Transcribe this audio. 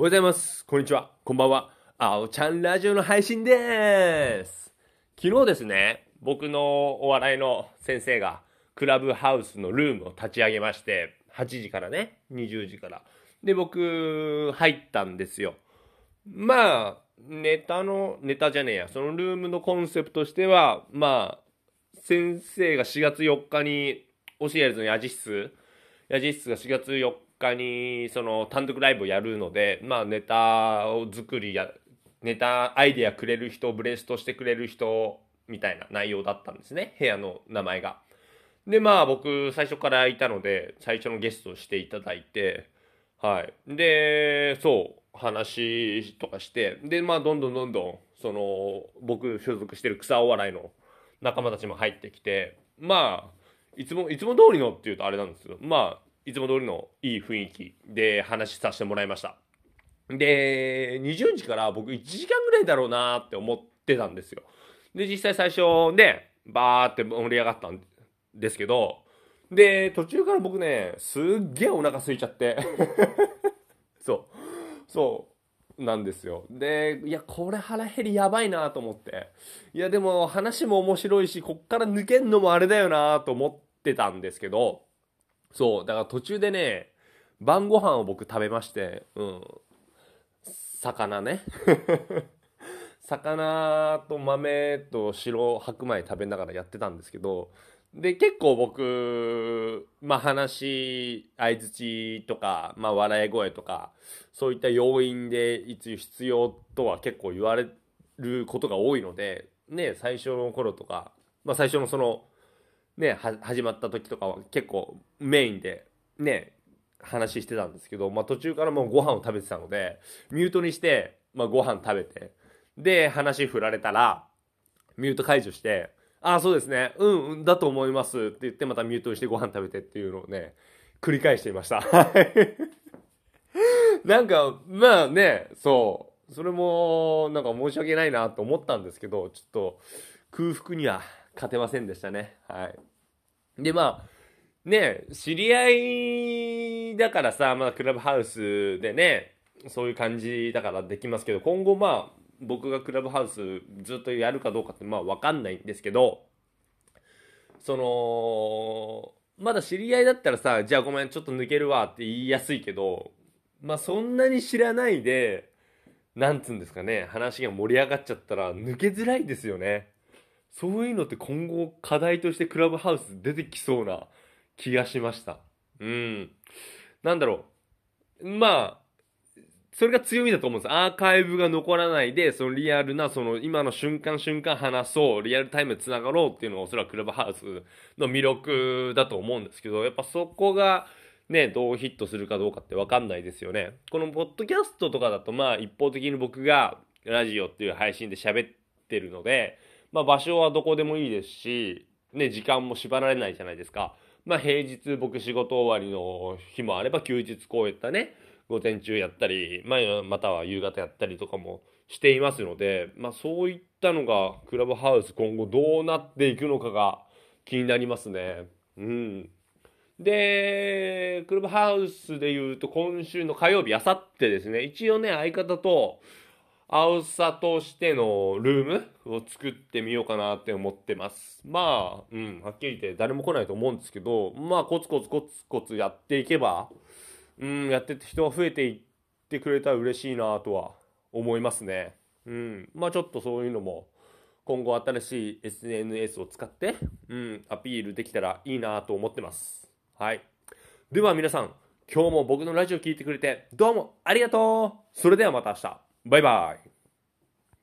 おはようございます。こんにちは。こんばんは。あおちゃんラジオの配信でーす。昨日ですね、僕のお笑いの先生が、クラブハウスのルームを立ち上げまして、8時からね、20時から。で、僕、入ったんですよ。まあ、ネタの、ネタじゃねえや、そのルームのコンセプトとしては、まあ、先生が4月4日に、教えるのヤジ室、ヤジ室が4月4日に、その単独ライブをやるので、まあネタを作りや、ネタアイデアくれる人、ブレストしてくれる人、みたいな内容だったんですね、部屋の名前が。で、まあ僕、最初からいたので、最初のゲストをしていただいて、はい。で、そう、話とかして、で、まあどんどんどんどん、その、僕所属してる草お笑いの仲間たちも入ってきて、まあ、いつも、いつも通りのっていうとあれなんですけど、まあ、いつも通りのいい雰囲気で話させてもらいました。で、20時から僕1時間ぐらいだろうなって思ってたんですよ。で、実際最初ね、バーって盛り上がったんですけど、で、途中から僕ね、すっげえお腹空いちゃって。そう。そう。なんですよ。で、いや、これ腹減りやばいなと思って。いや、でも話も面白いし、こっから抜けんのもあれだよなと思ってたんですけど、そう、だから途中でね、晩ご飯を僕食べまして、うん。魚ね。魚と豆と白白米食べながらやってたんですけど、で、結構僕、まあ話、相づちとか、まあ笑い声とか、そういった要因でいつ必要とは結構言われることが多いので、ね、最初の頃とか、まあ最初のその、ね、始まった時とかは結構メインで、ね、話してたんですけど、まあ途中からもうご飯を食べてたので、ミュートにして、まあご飯食べて、で、話振られたら、ミュート解除して、ああ、そうですね。うん、うん、だと思います。って言って、またミュートにしてご飯食べてっていうのをね、繰り返していました。なんか、まあね、そう。それも、なんか申し訳ないなと思ったんですけど、ちょっと空腹には勝てませんでしたね。はい。で、まあ、ね、知り合いだからさ、まあ、クラブハウスでね、そういう感じだからできますけど、今後まあ、僕がクラブハウスずっとやるかどうかってまあ分かんないんですけど、その、まだ知り合いだったらさ、じゃあごめん、ちょっと抜けるわって言いやすいけど、まあそんなに知らないで、なんつうんですかね、話が盛り上がっちゃったら抜けづらいですよね。そういうのって今後課題としてクラブハウス出てきそうな気がしました。うん。なんだろう。まあ、それが強みだと思うんです。アーカイブが残らないで、そのリアルな、その今の瞬間瞬間話そう、リアルタイムで繋がろうっていうのがおそらくクラブハウスの魅力だと思うんですけど、やっぱそこがね、どうヒットするかどうかってわかんないですよね。このポッドキャストとかだと、まあ一方的に僕がラジオっていう配信で喋ってるので、まあ場所はどこでもいいですし、ね、時間も縛られないじゃないですか。まあ平日僕仕事終わりの日もあれば休日こういったね、午前中やったり、まあ、または夕方やったりとかもしていますので、まあそういったのがクラブハウス今後どうなっていくのかが気になりますね。うん。で、クラブハウスで言うと今週の火曜日、あさってですね、一応ね、相方と、青さとしてのルームを作ってみようかなって思ってます。まあ、うん、はっきり言って誰も来ないと思うんですけど、まあ、コツコツコツコツやっていけば、うん、やってて人が増えていってくれたら嬉しいなとは思いますね。うん、まあちょっとそういうのも、今後新しい SNS を使って、うん、アピールできたらいいなと思ってます。はい。では皆さん、今日も僕のラジオ聞いてくれて、どうもありがとうそれではまた明日。バイバイ。